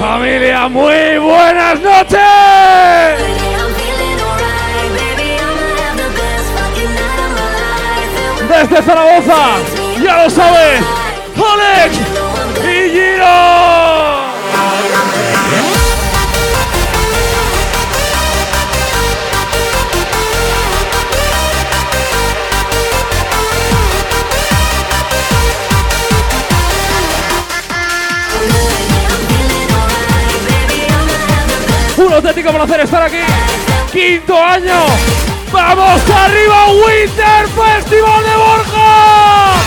Familia, muy buenas noches. Desde Zaragoza, ya lo sabes, Alex y Giro. Auténtico placer estar aquí. Quinto año. ¡Vamos arriba, Winter Festival de Borja!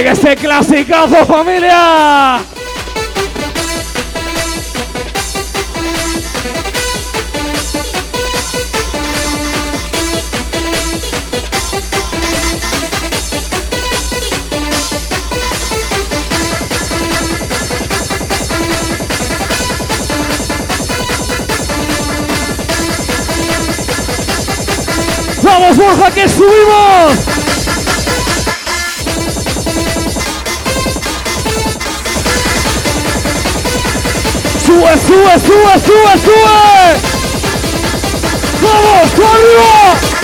Venga ese clasicazo familia. ¡Vamos, Borja, que subimos! sua, sua, sua, sua, sua! Vamos, Flamengo!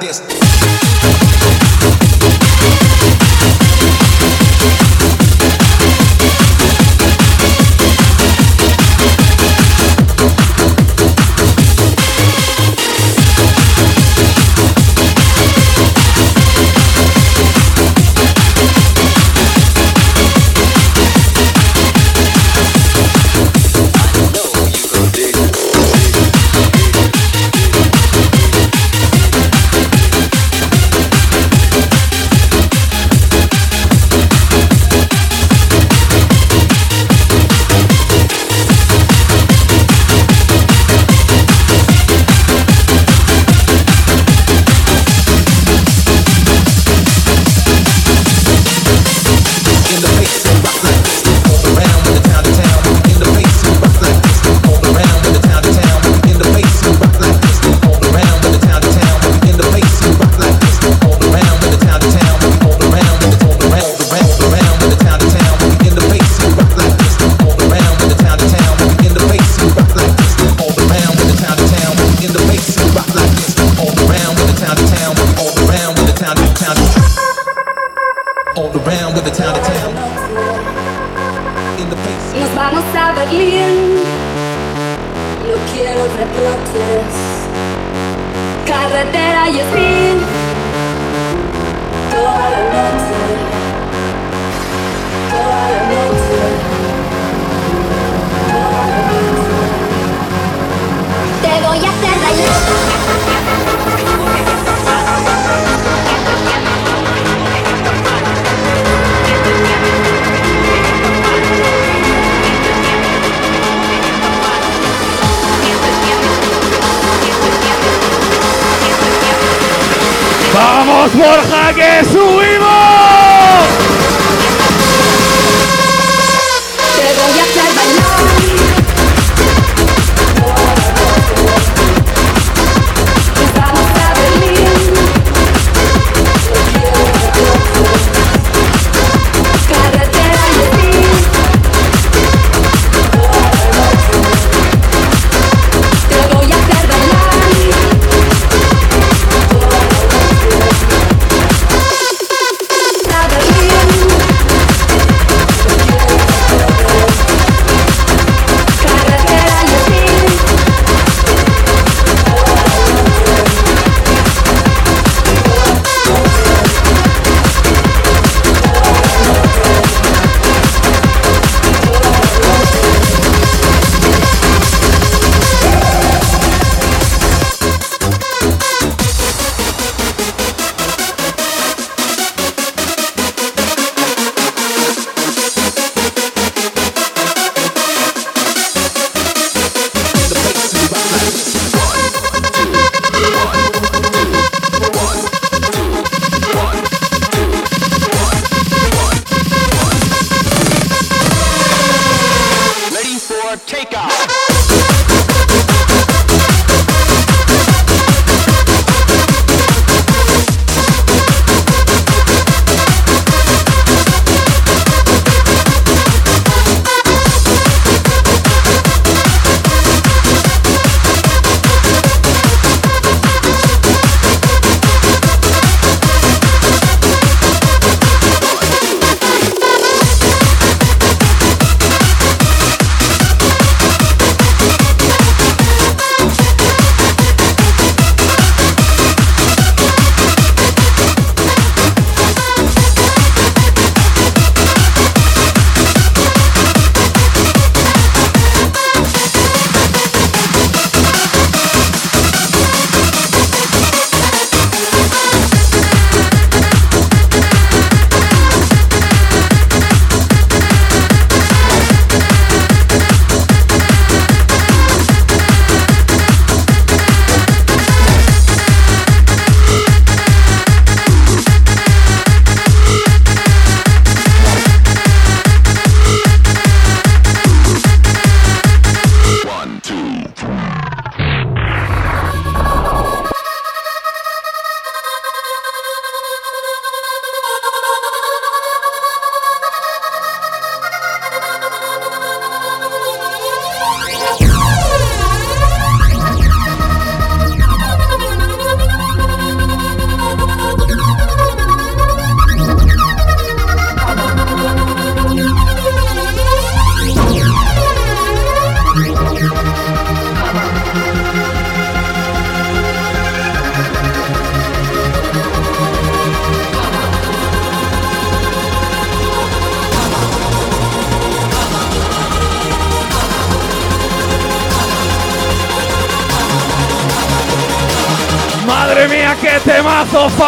We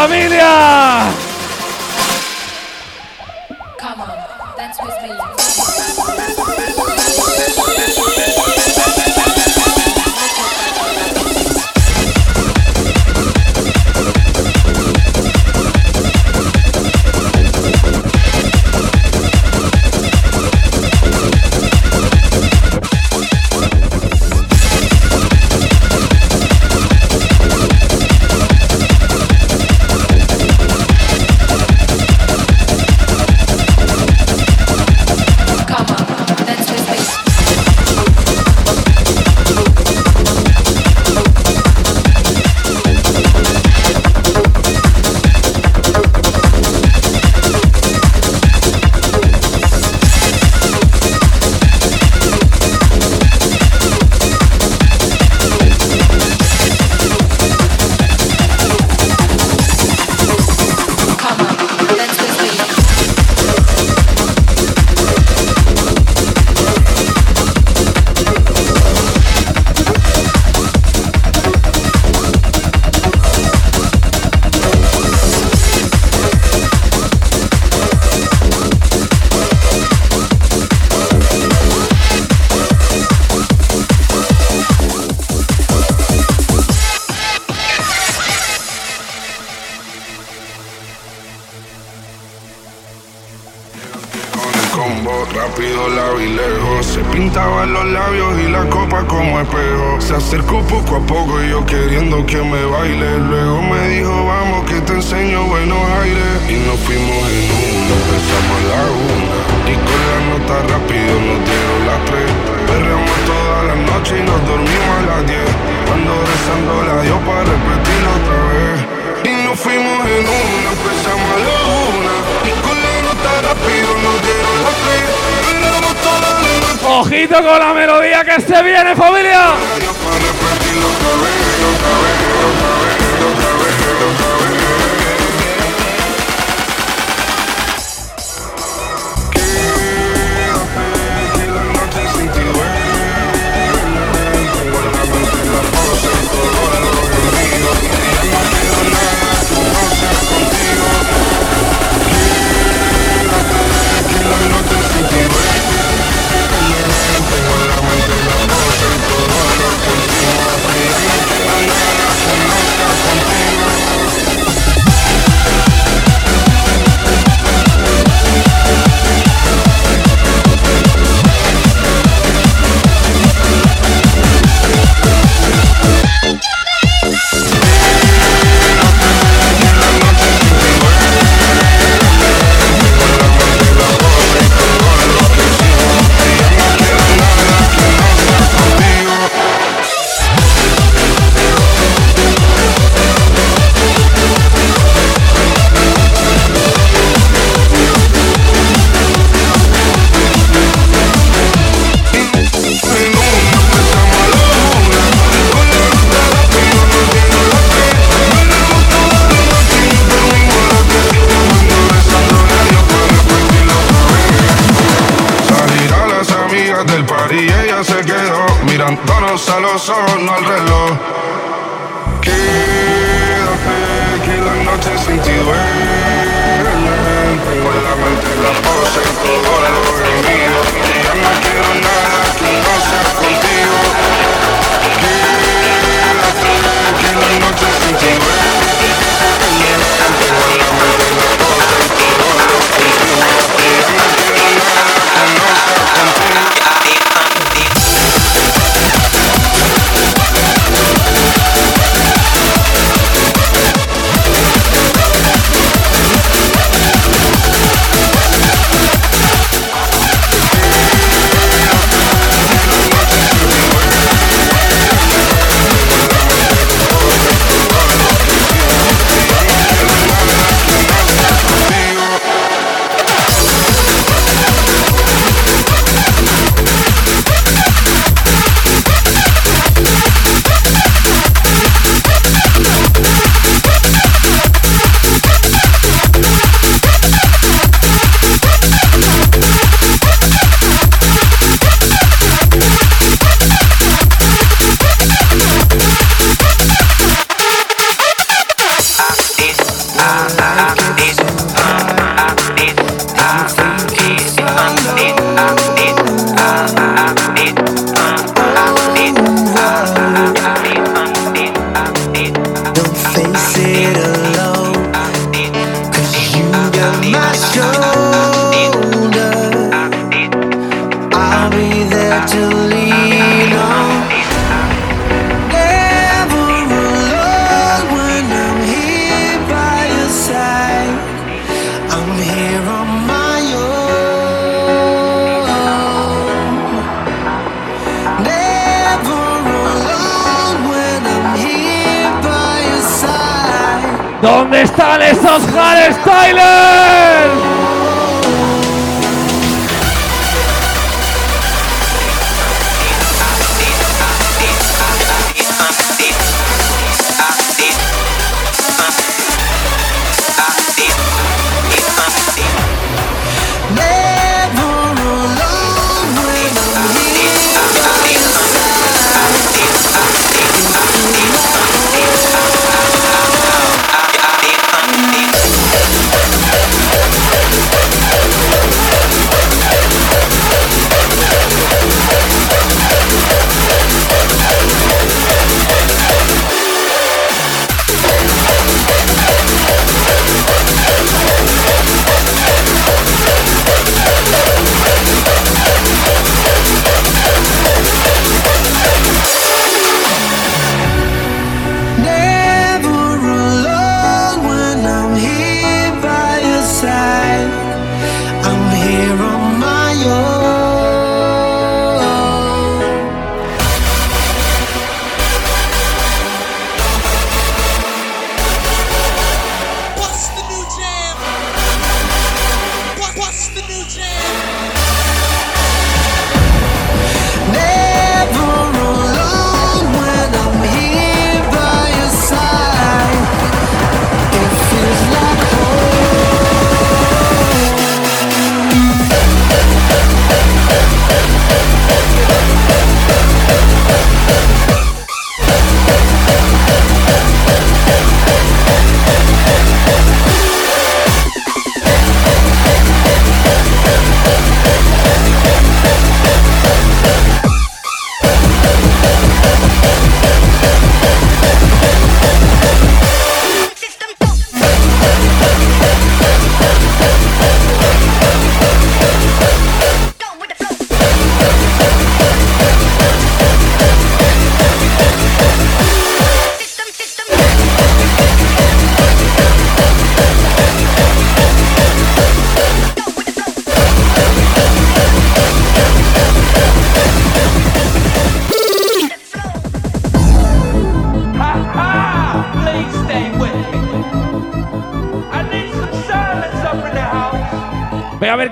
familia.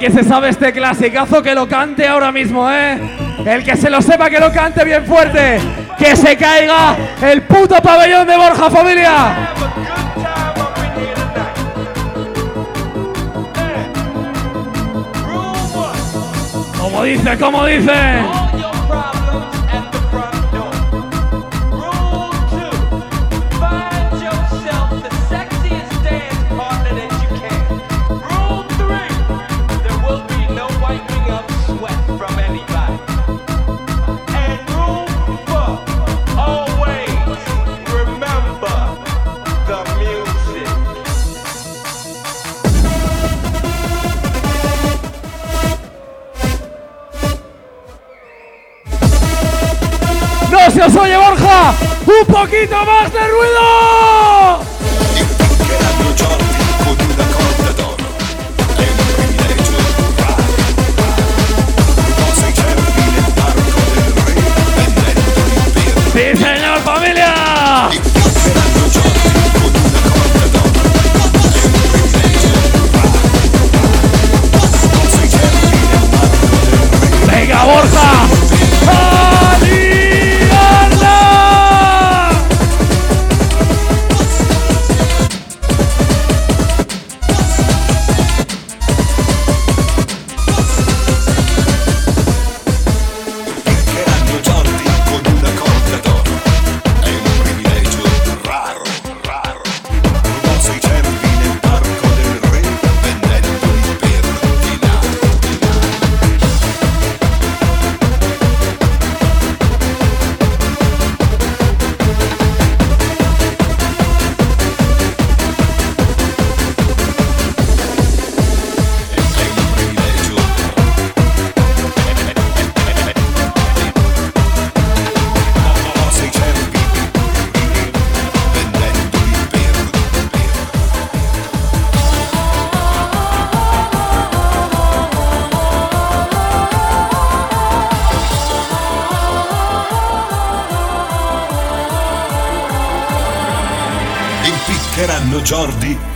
Que se sabe este clasicazo que lo cante ahora mismo, ¿eh? El que se lo sepa que lo cante bien fuerte. Que se caiga el puto pabellón de Borja Familia. Como dice, como dice. Poquito más de ruido!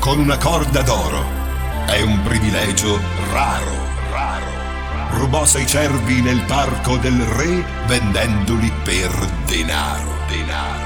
Con una corda d'oro. È un privilegio raro, raro. Rubò sei cervi nel parco del re vendendoli per denaro, denaro.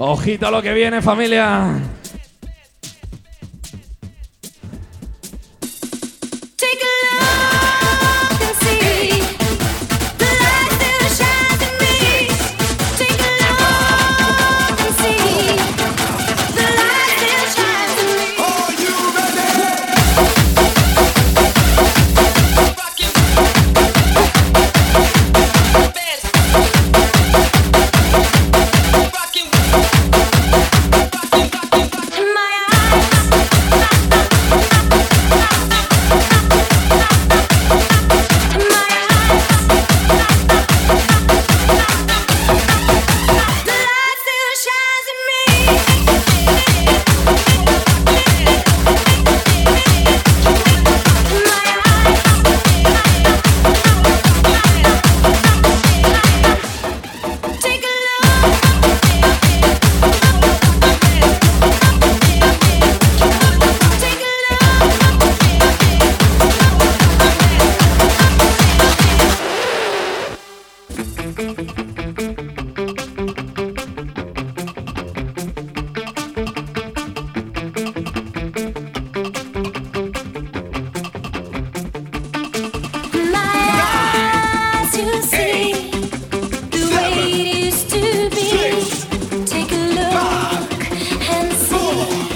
Ojito lo que viene, familia.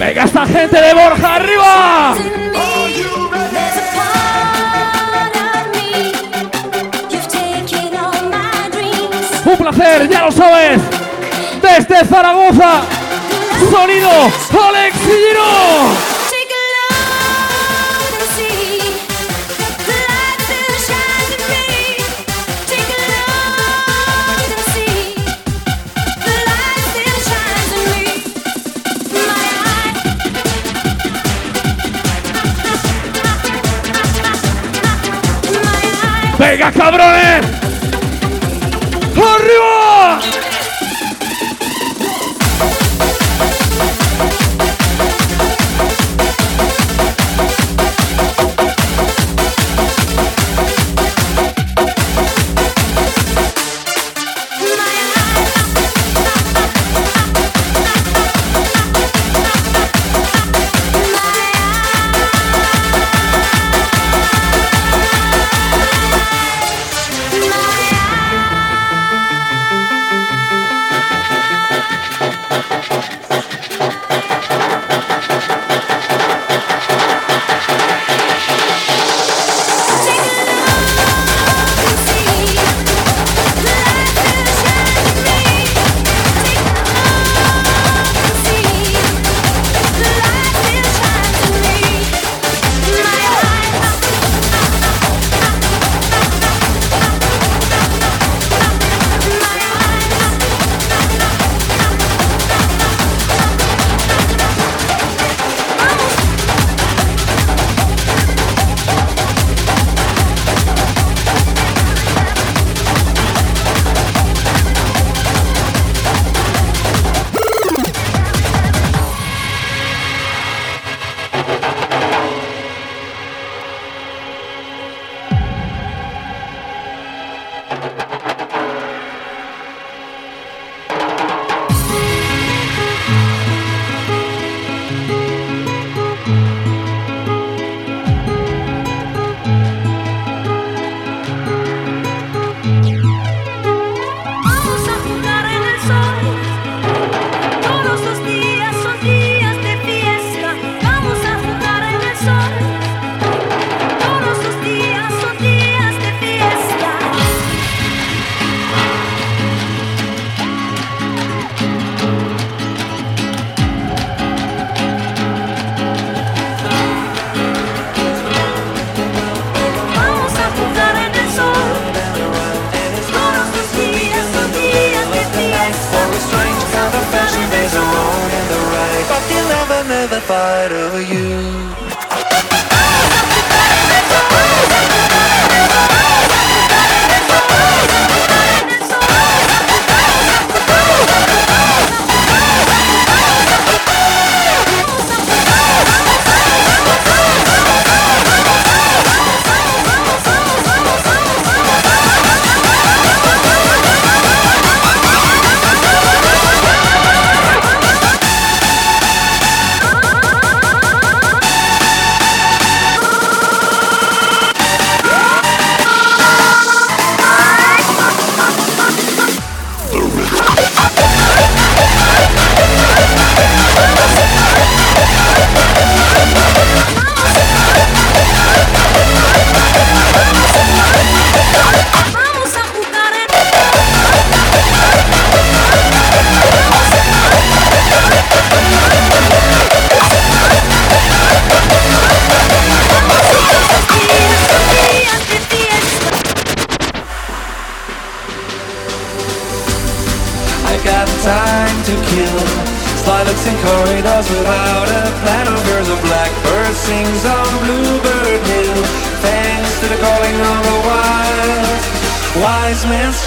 Venga esta gente de Borja arriba. Un placer, ya lo sabes. Desde Zaragoza, sonido Alex Giro. Venga, cabrones.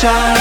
잘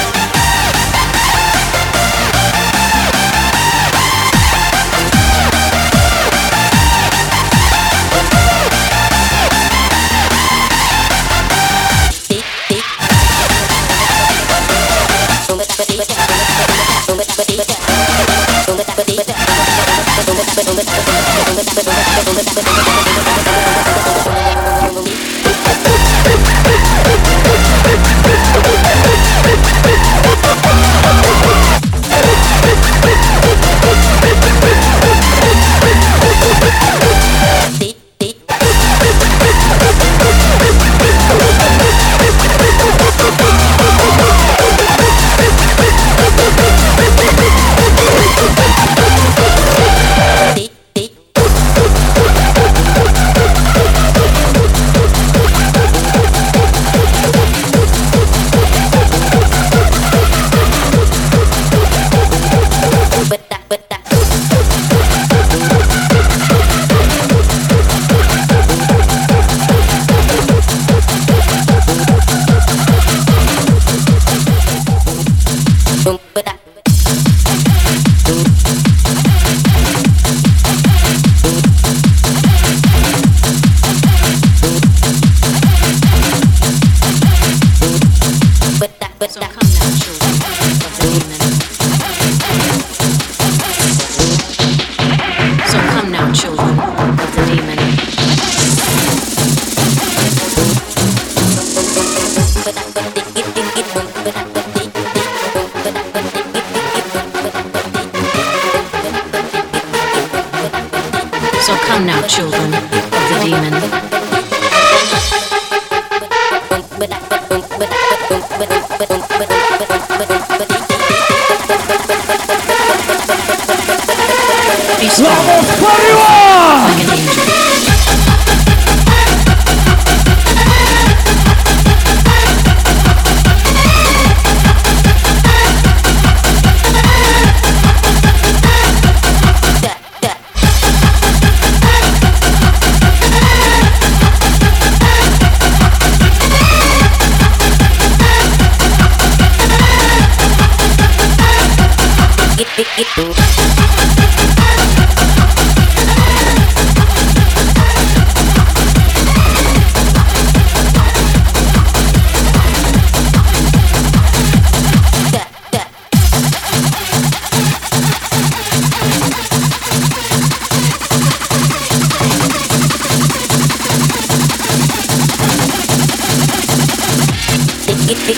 wise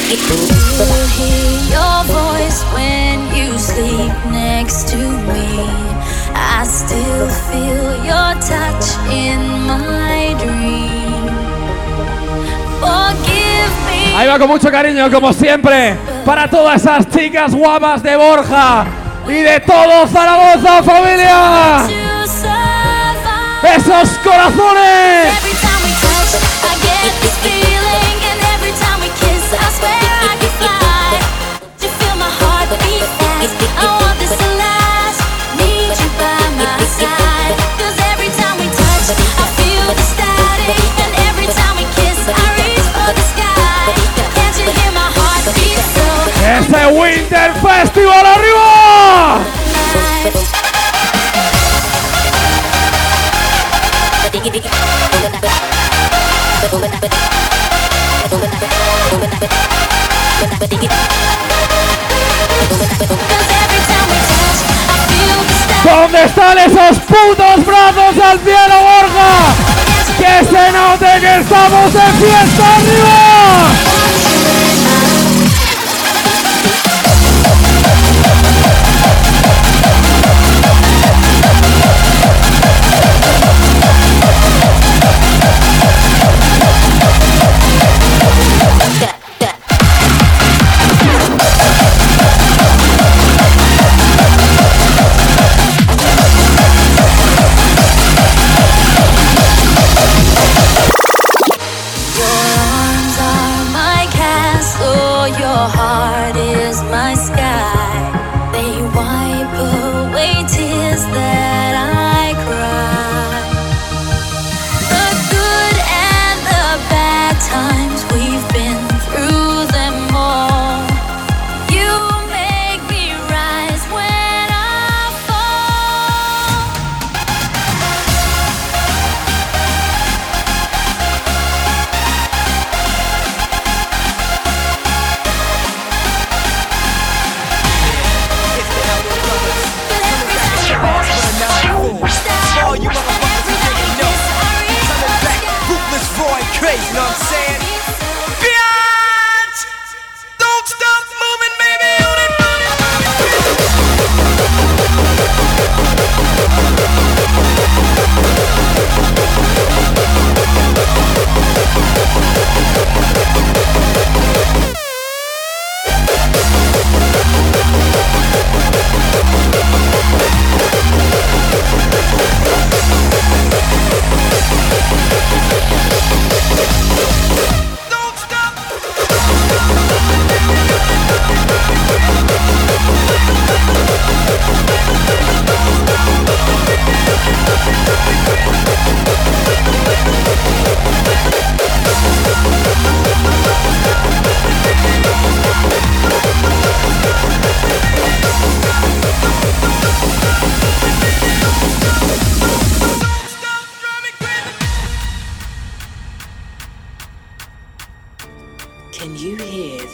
man's child. mucho cariño, como siempre, para todas esas chicas guapas de Borja y de todo Zaragoza, familia. Esos corazones. Winter Festival arriba. ¿Dónde están esos putos brazos al cielo, Borja? Que se note que estamos de fiesta arriba.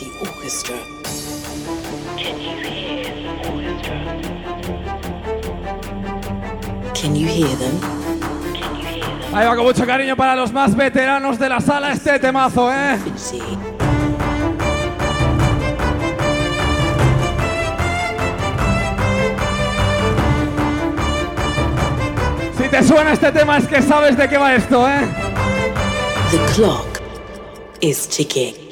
the orchestra. Can you hear the orchestra? Can? Ahí va con mucho cariño para los más veteranos de la sala este temazo, ¿eh? Sí. Si te suena este tema es que sabes de qué va esto, ¿eh? The clock is ticking.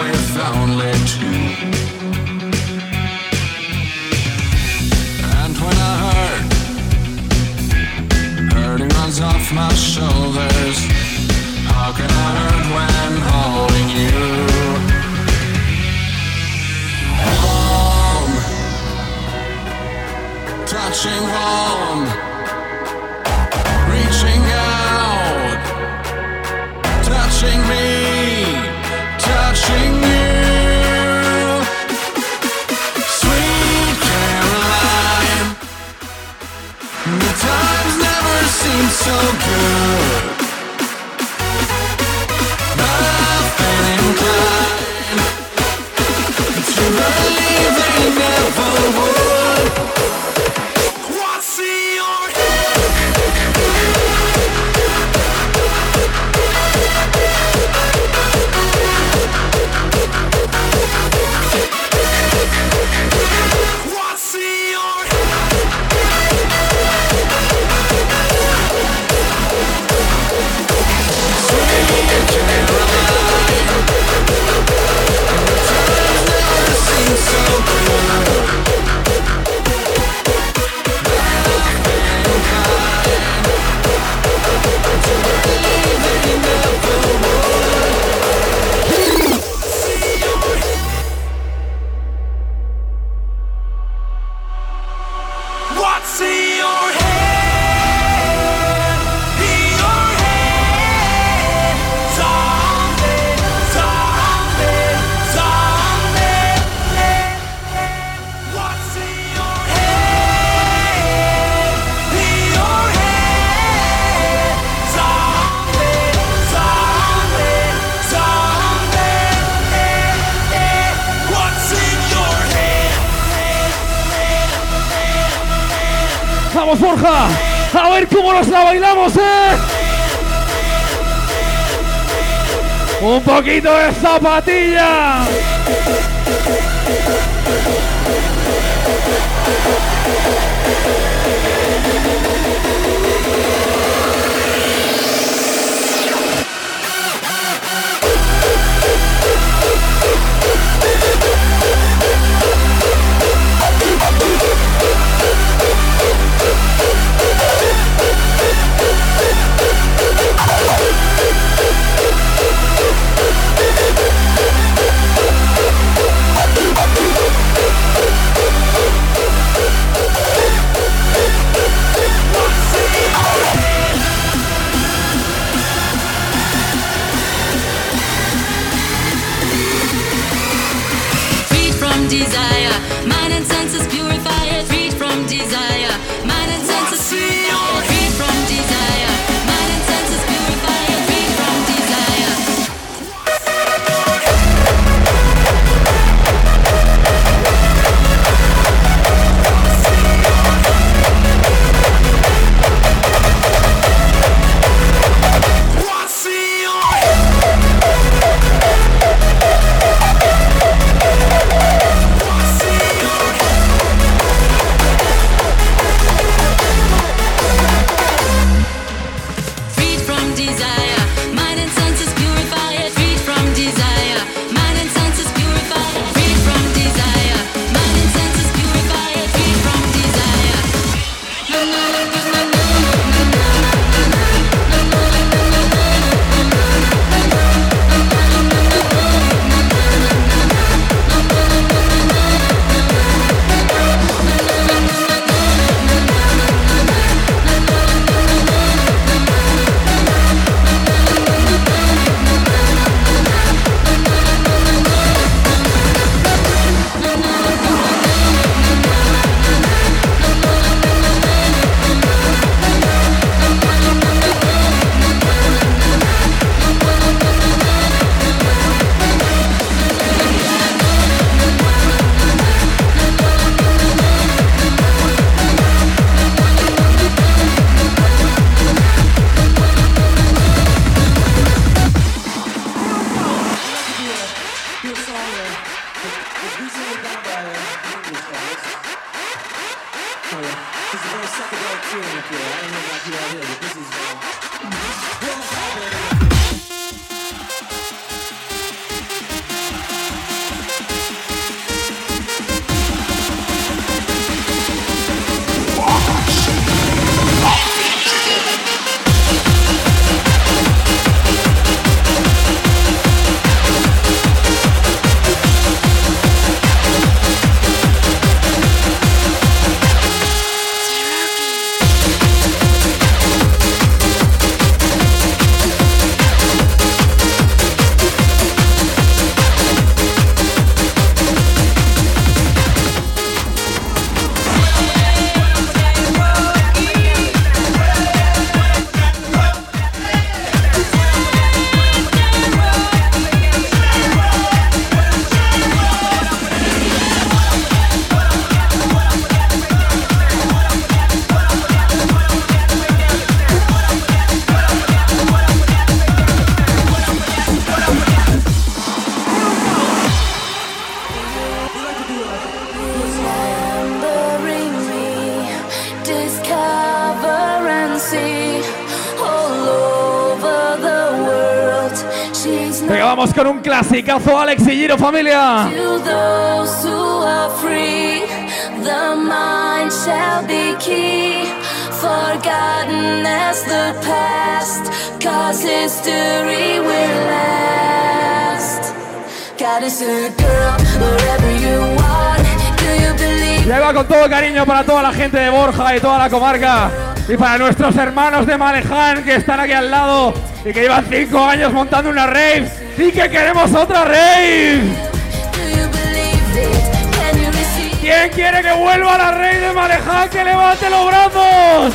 With only two. And when I hurt, hurting runs off my shoulders. How can I hurt believe they never would. A ver cómo nos la bailamos, ¿eh? Un poquito de zapatilla. senses purify it, freed from desire. Clasicazo, Alex y Giro, familia. forgotten as the past, cause history will last. Goddess a girl, wherever you are, do you believe? Llega con todo cariño para toda la gente de Borja y toda la comarca. Y para nuestros hermanos de Maleján que están aquí al lado y que llevan cinco años montando una rave y que queremos otra rave. ¿Quién quiere que vuelva la rave de Maleján? ¡Que levante los brazos!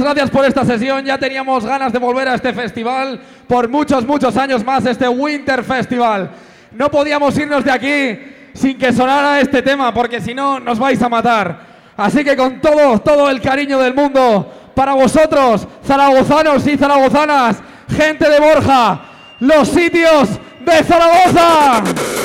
Gracias por esta sesión. Ya teníamos ganas de volver a este festival por muchos, muchos años más, este Winter Festival. No podíamos irnos de aquí sin que sonara este tema, porque si no nos vais a matar. Así que con todo, todo el cariño del mundo, para vosotros, zaragozanos y zaragozanas, gente de Borja, los sitios de Zaragoza.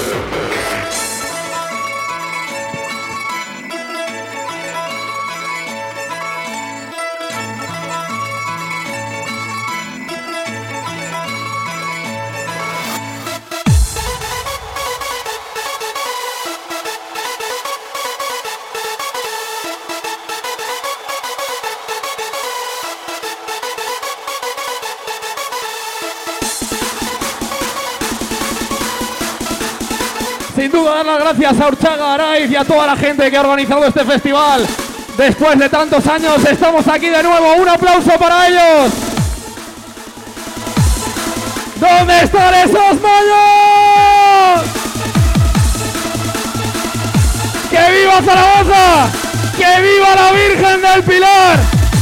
Gracias a Urchaga Araiz y a toda la gente que ha organizado este festival. Después de tantos años estamos aquí de nuevo. Un aplauso para ellos. ¿Dónde están esos mayos? ¡Que viva Zaragoza! ¡Que viva la Virgen del Pilar!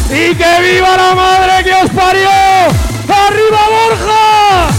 ¡Y que viva la madre que os parió! ¡Arriba Borja!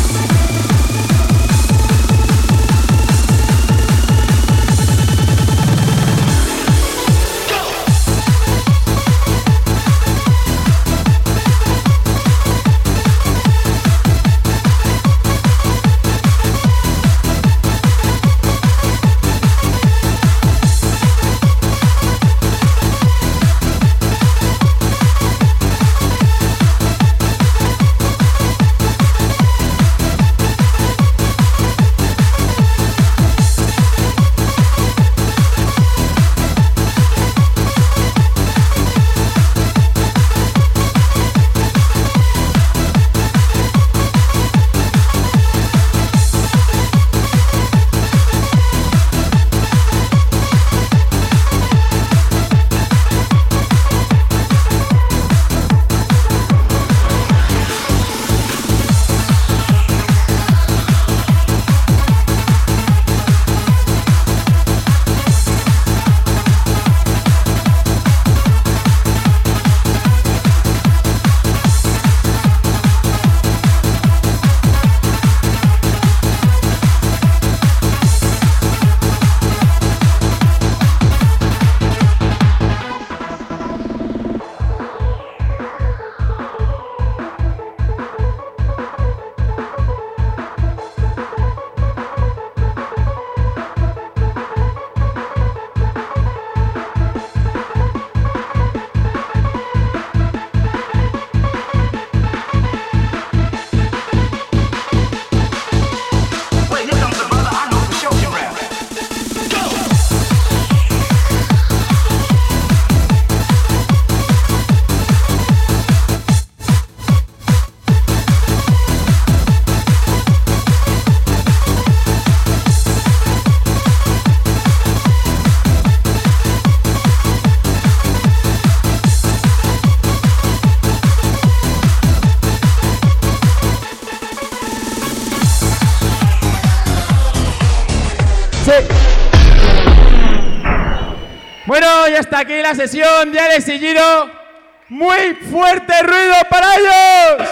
La sesión de Alex. Muy fuerte ruido para ellos.